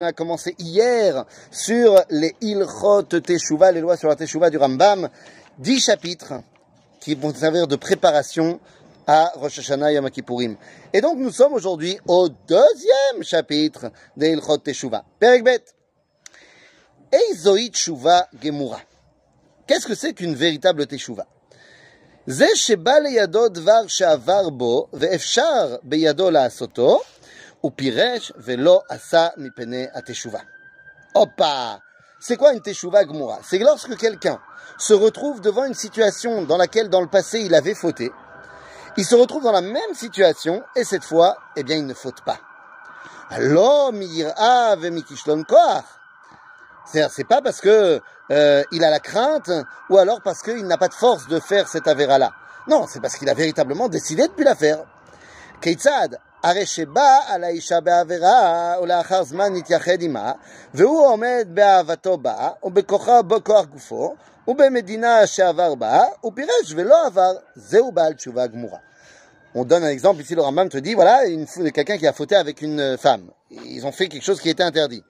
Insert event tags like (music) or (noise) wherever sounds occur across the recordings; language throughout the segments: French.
On a commencé hier sur les Ilchot Teshuvah, les lois sur la Teshuvah du Rambam, dix chapitres qui vont servir de préparation à Rosh Hashanah Yom Kippourim. Et donc nous sommes aujourd'hui au deuxième chapitre des Ilchot Teshuvah. Perekbet. Eizoït Teshuvah Gemura. Qu'est-ce que c'est qu'une véritable Teshuvah זה שבא לידו דבר שעבר בו ואפשר בידו לעשותו ou velo asa mipene ateshuva. Opa C'est quoi une teshuva gmura C'est lorsque quelqu'un se retrouve devant une situation dans laquelle dans le passé il avait fauté, il se retrouve dans la même situation et cette fois, eh bien, il ne faute pas. Alors, c'est-à-dire, c'est pas parce que euh, il a la crainte ou alors parce qu'il n'a pas de force de faire cette avéra-là. Non, c'est parce qu'il a véritablement décidé de plus la faire. Keitzad, הרי שבא על האישה בעבירה ולאחר זמן נתייחד עמה והוא עומד באהבתו בה ובכוחה בכוח גופו ובמדינה שעבר בה הוא פירש ולא עבר זהו בעל תשובה גמורה. On donne un exemple ici, le Rambam te dit, voilà, quelqu'un qui a fauté avec une femme. Ils ont fait quelque chose qui était interdit.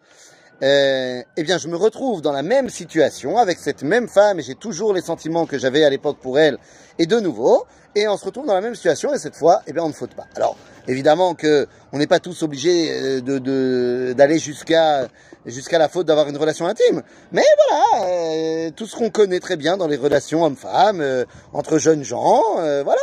Euh, eh bien, je me retrouve dans la même situation avec cette même femme et j'ai toujours les sentiments que j'avais à l'époque pour elle et de nouveau, et on se retrouve dans la même situation et cette fois, eh bien, on ne faute pas. Alors, Évidemment que on n'est pas tous obligés euh, de, d'aller jusqu'à jusqu'à la faute d'avoir une relation intime. Mais voilà, euh, tout ce qu'on connaît très bien dans les relations hommes-femmes, euh, entre jeunes gens, voilà.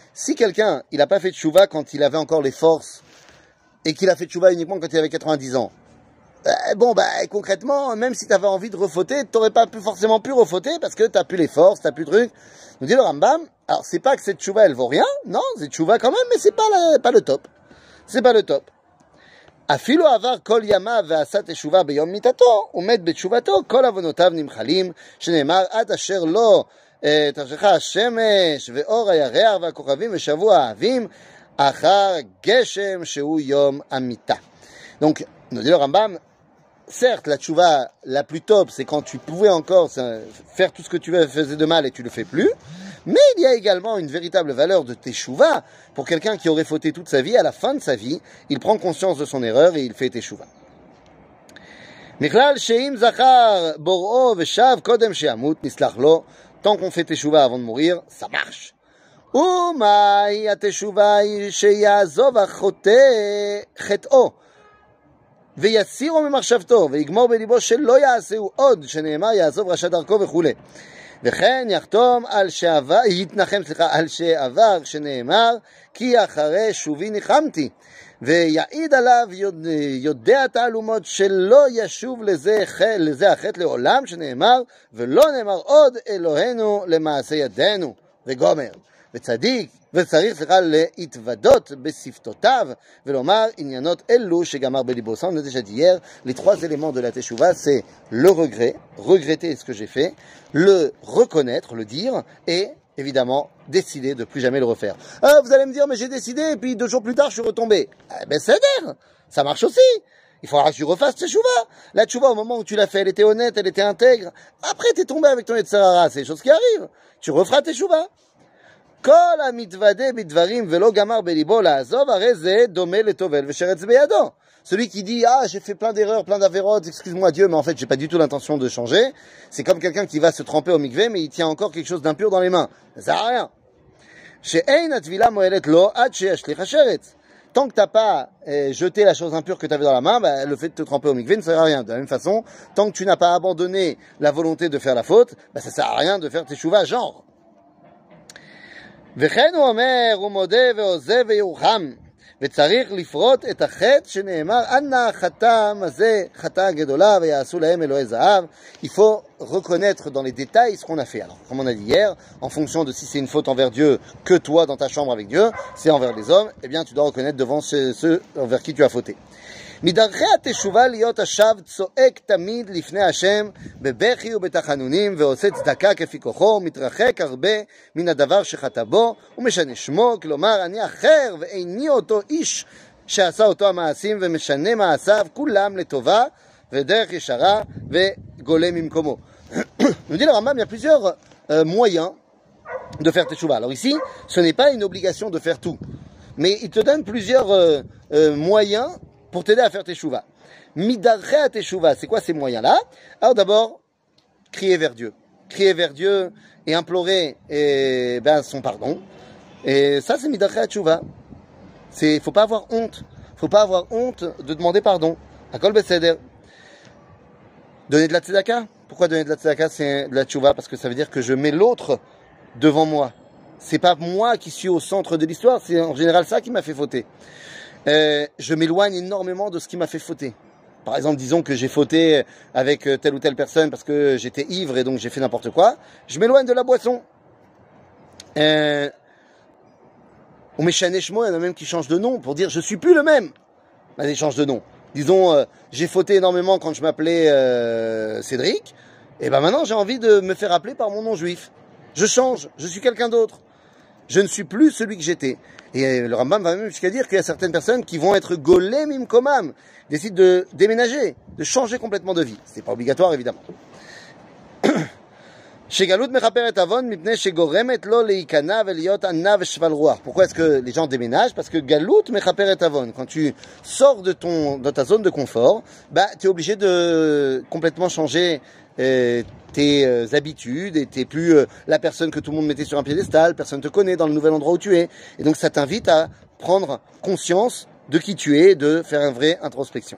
Si quelqu'un, il n'a pas fait de chouva quand il avait encore les forces, et qu'il a fait de chouva uniquement quand il avait 90 ans, euh, bon, bah, concrètement, même si tu avais envie de refauter, tu n'aurais pas pu, forcément pu refauter parce que tu n'as plus les forces, tu n'as plus de trucs. Nous dit le Rambam, alors c'est pas que cette chouva elle vaut rien, non, c'est chouva quand même, mais c'est pas, pas le top. C'est pas le top. אפילו עבר כל ימיו ועשה תשובה ביום מיתתו, הוא מת בתשובתו, כל עוונותיו נמחלים, שנאמר עד אשר לא תרשכה השמש ואור הירח והכוכבים ושבוע האבים, אחר גשם שהוא יום המיתה. Donc, nous dit le Rambam, certes, la tchouva la plus top, c'est quand tu pouvais encore faire tout ce que tu faisais de mal et tu le fais plus. Mais il y a également une véritable valeur de teshuva pour quelqu'un qui aurait fauté toute sa vie. À la fin de sa vie, il prend conscience de son erreur et il fait teshuva. Tant qu'on fait teshuva avant de mourir, ça marche. ומהי התשובה היא שיעזוב החוטא חטאו ויסירו ממחשבתו ויגמור בליבו שלא יעשהו עוד שנאמר יעזוב רשע דרכו וכולי וכן יחתום על שעבר, יתנחם, סליחה, על שעבר, שנאמר, כי אחרי שובי ניחמתי. ויעיד עליו יודע תעלומות שלא ישוב לזה, לזה החטא לעולם, שנאמר, ולא נאמר עוד אלוהינו למעשה ידינו, וגומר. וצדיק וצריך, סליחה, להתוודות בשפתותיו ולומר עניינות אלו שגמר בליבו. Ça, on a déjà dit hier, les trois éléments de la teshuva, c'est le regret, regretter ce que j'ai fait, le reconnaître, le dire, et évidemment, décider de plus jamais le refaire. Ah, vous allez me dire, mais j'ai décidé, et puis deux jours plus tard, je suis retombé. Eh ben, c'est d'air Ça marche aussi il faudra que tu refasses teshuva. La teshuva, au moment où tu l'as fait, elle était honnête, elle était intègre. Après, t'es tombé avec ton Yetzirara, c'est des choses qui arrivent. Tu referas teshuva. Celui qui dit ah j'ai fait plein d'erreurs, plein d'avérotes, excuse-moi Dieu, mais en fait j'ai pas du tout l'intention de changer. C'est comme quelqu'un qui va se tremper au mikvé, mais il tient encore quelque chose d'impur dans les mains. Ça sert à rien. Tant que t'as pas eh, jeté la chose impure que tu avais dans la main, bah, le fait de te tremper au mikvé ne sert à rien. De la même façon, tant que tu n'as pas abandonné la volonté de faire la faute, bah, ça sert à rien de faire tes chouvas genre. וכן הוא אומר, הוא מודה ועוזב וירוחם, וצריך לפרוט את החטא שנאמר, אנא חטא הזה חטא גדולה ויעשו להם אלוהי זהב. Il faut reconnaître dans les détails ce qu'on a fait. Alors, comme on a dit hier, en fonction de si c'est une faute envers Dieu que toi dans ta chambre avec Dieu, c'est envers les hommes, eh bien tu dois reconnaître devant ceux, ceux envers qui tu as fauté. מדרכי התשובה להיות השב צועק תמיד לפני השם בבכי ובתחנונים ועושה צדקה כפי כוחו, מתרחק הרבה מן הדבר שחטא בו ומשנה שמו, כלומר אני אחר ואיני אותו איש שעשה אותו המעשים ומשנה מעשיו כולם לטובה ודרך ישרה וגולה ממקומו. Nous dit le Rambam, il y a plusieurs euh, moyens de faire teshuva. Alors ici, ce n'est pas une obligation de faire tout, mais il te donne plusieurs euh, euh, moyens pour t'aider à faire teshuva. Midarre teshuva, c'est quoi ces moyens-là Alors d'abord, crier vers Dieu. Crier vers Dieu et implorer ben, son pardon. Et ça, c'est midarre teshuva. C'est, faut pas avoir honte. Faut pas avoir honte de demander pardon. Beseder. Donner de la tzedaka. Pourquoi donner de la tzedaka C'est de la tchouva parce que ça veut dire que je mets l'autre devant moi. C'est pas moi qui suis au centre de l'histoire, c'est en général ça qui m'a fait fauter. Euh, je m'éloigne énormément de ce qui m'a fait fauter. Par exemple, disons que j'ai fauté avec telle ou telle personne parce que j'étais ivre et donc j'ai fait n'importe quoi. Je m'éloigne de la boisson. Euh, on met il y en a même qui changent de nom pour dire je suis plus le même. Allez, change de nom. Disons, euh, j'ai fauté énormément quand je m'appelais euh, Cédric, et ben maintenant j'ai envie de me faire appeler par mon nom juif. Je change, je suis quelqu'un d'autre. Je ne suis plus celui que j'étais. Et le Rambam va même jusqu'à dire qu'il y a certaines personnes qui vont être golem imkomam, décident de déménager, de changer complètement de vie. C'est pas obligatoire évidemment. Pourquoi est-ce que les gens déménagent? Parce que Galout mechaperet avon. Quand tu sors de ton, de ta zone de confort, bah, tu es obligé de complètement changer euh, tes euh, habitudes et t'es plus euh, la personne que tout le monde mettait sur un piédestal, personne te connaît dans le nouvel endroit où tu es. Et donc ça t'invite à prendre conscience de qui tu es, de faire une vraie introspection.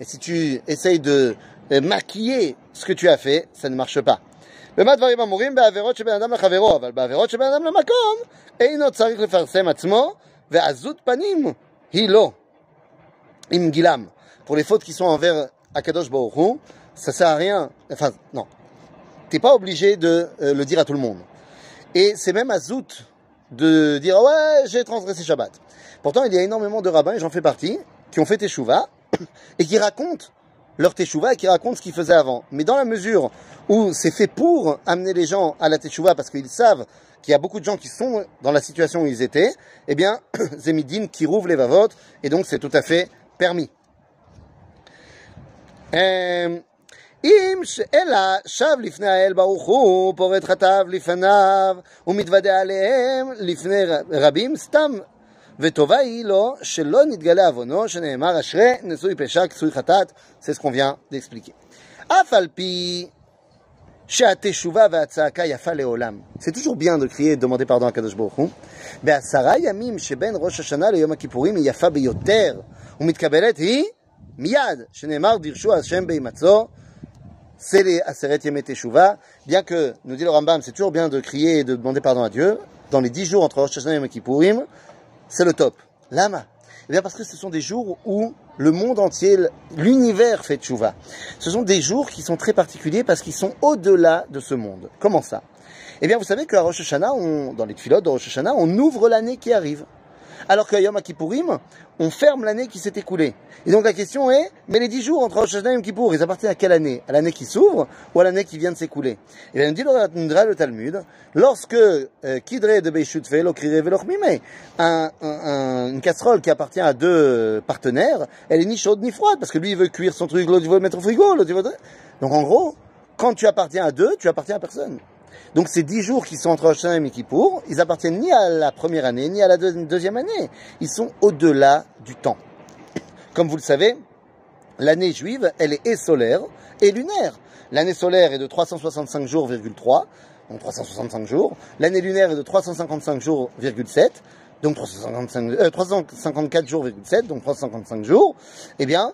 Et si tu essayes de maquiller ce que tu as fait, ça ne marche pas. במה דברים אמורים? בעבירות שבין אדם לחברו, אבל בעבירות שבין אדם למקום, אינו צריך לפרסם עצמו, ועזות פנים היא לא, עם גילם. Pour les fautes qui sont envers Akadosh Baruch Hu, ça sert à rien, enfin, non. T'es pas obligé de euh, le dire à tout le monde. Et c'est même azout de dire, ouais, j'ai transgressé Shabbat. Pourtant, il y a énormément de rabbins, et j'en fais partie, qui ont fait Teshuvah, (coughs) et qui racontent leur teshuva et qui racontent ce qu'ils faisaient avant. Mais dans la mesure où c'est fait pour amener les gens à la teshuva parce qu'ils savent qu'il y a beaucoup de gens qui sont dans la situation où ils étaient, eh bien, (coughs) Zemidin qui rouvre les vavotes et donc c'est tout à fait permis. אם אלא שב לפני האל ברוך הוא, פורט חטאיו לפניו ומתוודה עליהם לפני רבים, סתם c'est ce qu'on vient d'expliquer. C'est toujours bien de crier et de demander pardon à Kadosh Baruch Hu. בעשרה ימים שבין ראש השנה ליום הכיפורים היא יפה ביותר ומתקבלת היא מיד, שנאמר דירשו השם בהימצאו, c'est les Aseret Yemet Teshuvah. Bien que, nous dit le Rambam, c'est toujours bien de crier et de demander pardon à Dieu. Dans les dix jours entre Rosh Hashanah et Yom Kippourim, c'est le top. Lama Eh bien parce que ce sont des jours où le monde entier, l'univers fait tchouva. Ce sont des jours qui sont très particuliers parce qu'ils sont au-delà de ce monde. Comment ça? Eh bien vous savez qu'à Rosh Hashanah, dans les filotes de Rosh Hashanah, on ouvre l'année qui arrive alors qu'à Yom Kippourim, on ferme l'année qui s'est écoulée. Et donc la question est, mais les dix jours entre Rosh Hashanah et Yom Kippour, ils appartiennent à quelle année? À l'année qui s'ouvre ou à l'année qui vient de s'écouler? Et bien, dit le Talmud, lorsque euh, Kidre de Beishut fait un, un, une casserole qui appartient à deux partenaires, elle est ni chaude ni froide, parce que lui il veut cuire son truc, l'autre il veut mettre au frigo, l'autre il veut... Donc en gros, quand tu appartiens à deux, tu appartiens à personne. Donc ces dix jours qui sont entre Rosh et Kippour, ils appartiennent ni à la première année, ni à la deuxième année. Ils sont au-delà du temps. Comme vous le savez, l'année juive, elle est et solaire et lunaire. L'année solaire est de 365 jours, donc 365 jours. L'année lunaire est de 355 jours, donc 355, 354 jours, 7, donc 355 jours, eh bien,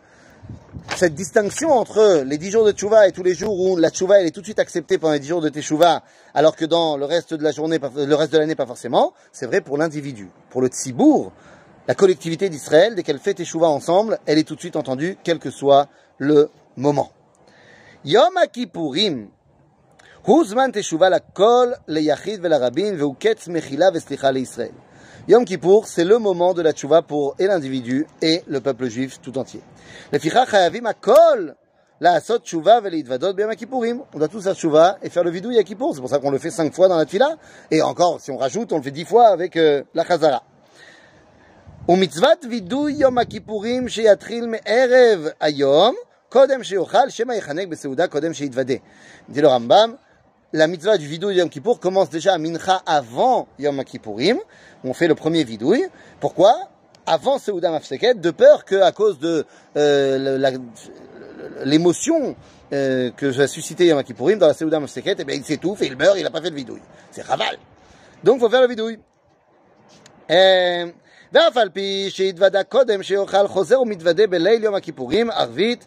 cette distinction entre les dix jours de tchouva et tous les jours où la tchouva elle est tout de suite acceptée pendant les dix jours de teshuva, alors que dans le reste de la journée, le reste de l'année pas forcément, c'est vrai pour l'individu. Pour le tzibour, la collectivité d'Israël, dès qu'elle fait teshuva ensemble, elle est tout de suite entendue, quel que soit le moment. Yom Kippourim, Huzman teshuva la kol le yachid ve la ve mechila ve le Israël. Yom Kippour, c'est le moment de la tchouva pour et l'individu et le peuple juif tout entier. On doit tous faire tchouva et faire le vidouille à Kippour. C'est pour ça qu'on le fait cinq fois dans la tfila. Et encore, si on rajoute, on le fait dix fois avec euh, la chazara. ומצוות וידוי יום הכיפורים שיתחיל מערב היום, קודם שיאכל, שמא יחנק בסעודה קודם שיתוודה. dit le Rambam, la mitzvah du vidouille Yom Kippour commence déjà à Mincha avant Yom Kippourim. On fait le premier vidouille. Pourquoi Avant Seuda Mafseket, de peur qu'à cause de euh, l'émotion euh, que va susciter Yom Kippourim dans la Seuda Mafseket, eh bien, il s'étouffe et il meurt, il n'a pas fait le vidouille. C'est raval. Donc, il faut faire le vidouille. ואף על פי שהתוודה קודם שיאכל חוזר ומתוודה בליל יום הכיפורים, ערבית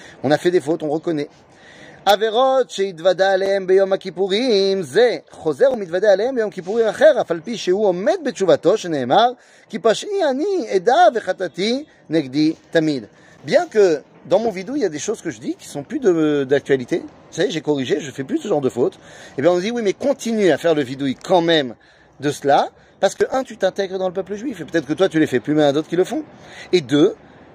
On a fait des fautes, on reconnaît. עבירות שהתוודה עליהם ביום הכיפורים זה חוזר ומתוודה עליהם ביום כיפורים אחר, אף על פי שהוא עומד בתשובתו שנאמר כי פשעי אני עדה וחטאתי נגדי תמיד. Bien que dans mon vidéo, il y a des choses que je dis qui sont plus d'actualité. Vous savez, j'ai corrigé, je fais plus ce genre de fautes. Et eh bien on dit oui, mais continue à faire le vidéo quand même de cela, parce que un, tu t'intègres dans le peuple juif, et peut-être que toi tu les fais plus, mais il y a d'autres qui le font. Et deux,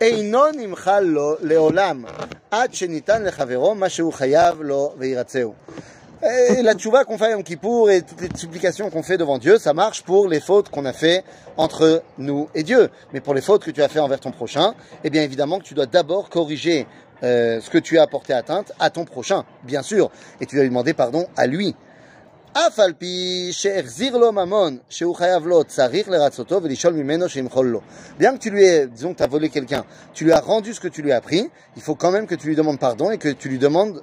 אינו נמחל לו לעולם, עד שניתן לחברו מה שהוא חייב לו וירצהו. la tchouva qu'on fait en Kippour et toutes les supplications qu'on fait devant Dieu, ça marche pour les fautes qu'on a fait entre nous et Dieu. Mais pour les fautes que tu as fait envers ton prochain, eh bien évidemment que tu dois d'abord corriger euh, ce que tu as apporté atteinte à ton prochain, bien sûr. Et tu dois lui demander pardon à lui. Bien que tu lui aies, disons que tu as volé quelqu'un, tu lui as rendu ce que tu lui as pris, il faut quand même que tu lui demandes pardon et que tu lui demandes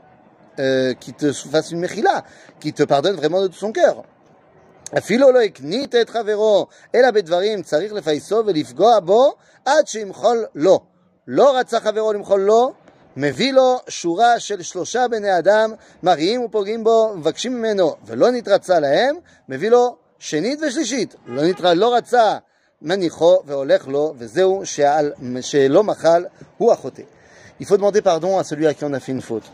euh, qu'il te fasse une mechila, qu'il te pardonne vraiment de tout son cœur. אפילו לא הקנית את חברו, אלא בדברים צריך לפייסו ולפגוע בו עד שימחול לו. לא רצה חברו למחול לו, מביא לו שורה של שלושה בני אדם, מריעים ופוגעים בו, מבקשים ממנו, ולא נתרצה להם, מביא לו שנית ושלישית. לא, נתר... לא רצה מניחו והולך לו, וזהו שעל... שלא מחל, הוא החוטא. Il faut demander pardon à celui à qui on a fait une faute.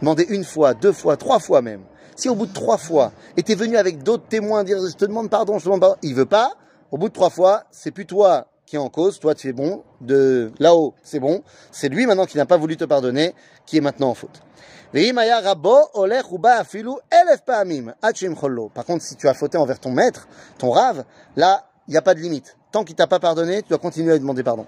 Demander une fois, deux fois, trois fois même. Si au bout de trois fois, et t'es venu avec d'autres témoins dire je te demande pardon, je te demande pardon, il veut pas, au bout de trois fois, c'est plus toi qui est en cause, toi tu es bon, de là-haut c'est bon, c'est lui maintenant qui n'a pas voulu te pardonner, qui est maintenant en faute. Par contre, si tu as fauté envers ton maître, ton rave, là, il n'y a pas de limite. Tant qu'il t'a pas pardonné, tu dois continuer à lui demander pardon.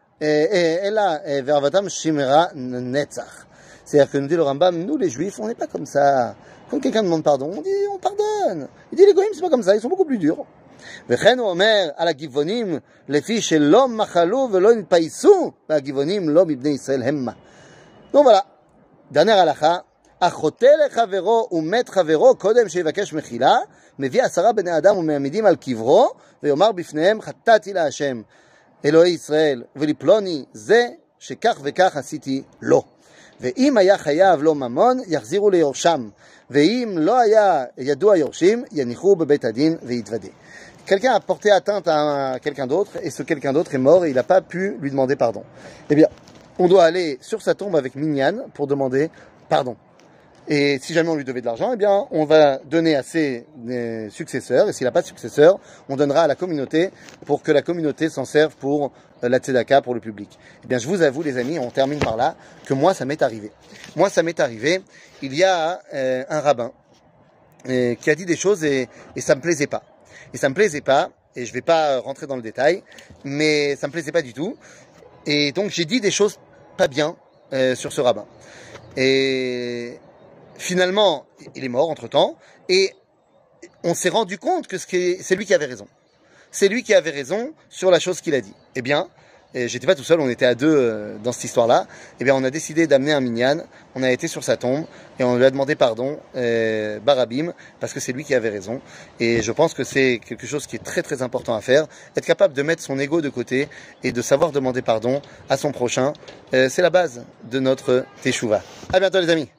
אלא וערבתם שמרה נצח. C'est-à-dire que nous dit le Rambam, nous les juifs, on n'est pas comme ça. Quand quelqu'un demande pardon, on dit on pardonne. Il dit les goïms, c'est pas comme ça, ils sont beaucoup plus durs. וכן הוא אומר על הגבעונים, לפי שלא מחלו ולא נתפייסו, והגבעונים לא מבני ישראל המה. נו voilà, dernière הלכה, החוטא לחברו ומת חברו קודם שיבקש מחילה, מביא עשרה בני אדם ומעמידים על קברו, ויאמר בפניהם חטאתי להשם, אלוהי ישראל, ולפלוני זה שכך וכך עשיתי לו. ואם היה חייב לו ממון, יחזירו ליורשם, ואם לא היה ידוע יורשים, יניחו בבית הדין ויתוודה. quelqu'un a porté atteinte à quelqu'un d'autre et ce quelqu'un d'autre est mort et il n'a pas pu lui demander pardon. Eh bien, on doit aller sur sa tombe avec Minyan pour demander pardon. Et si jamais on lui devait de l'argent, eh bien, on va donner à ses euh, successeurs. Et s'il n'a pas de successeur, on donnera à la communauté pour que la communauté s'en serve pour euh, la tzedaka, pour le public. Eh bien, je vous avoue, les amis, on termine par là, que moi, ça m'est arrivé. Moi, ça m'est arrivé. Il y a euh, un rabbin qui a dit des choses et, et ça me plaisait pas. Et ça me plaisait pas, et je vais pas rentrer dans le détail, mais ça me plaisait pas du tout. Et donc j'ai dit des choses pas bien sur ce rabbin. Et finalement, il est mort entre temps, et on s'est rendu compte que c'est lui qui avait raison. C'est lui qui avait raison sur la chose qu'il a dit. Eh bien, j'étais pas tout seul, on était à deux euh, dans cette histoire-là, eh bien on a décidé d'amener un minyan, on a été sur sa tombe et on lui a demandé pardon, euh, Barabim, parce que c'est lui qui avait raison. Et je pense que c'est quelque chose qui est très très important à faire, être capable de mettre son ego de côté et de savoir demander pardon à son prochain, euh, c'est la base de notre teshuva. À bientôt les amis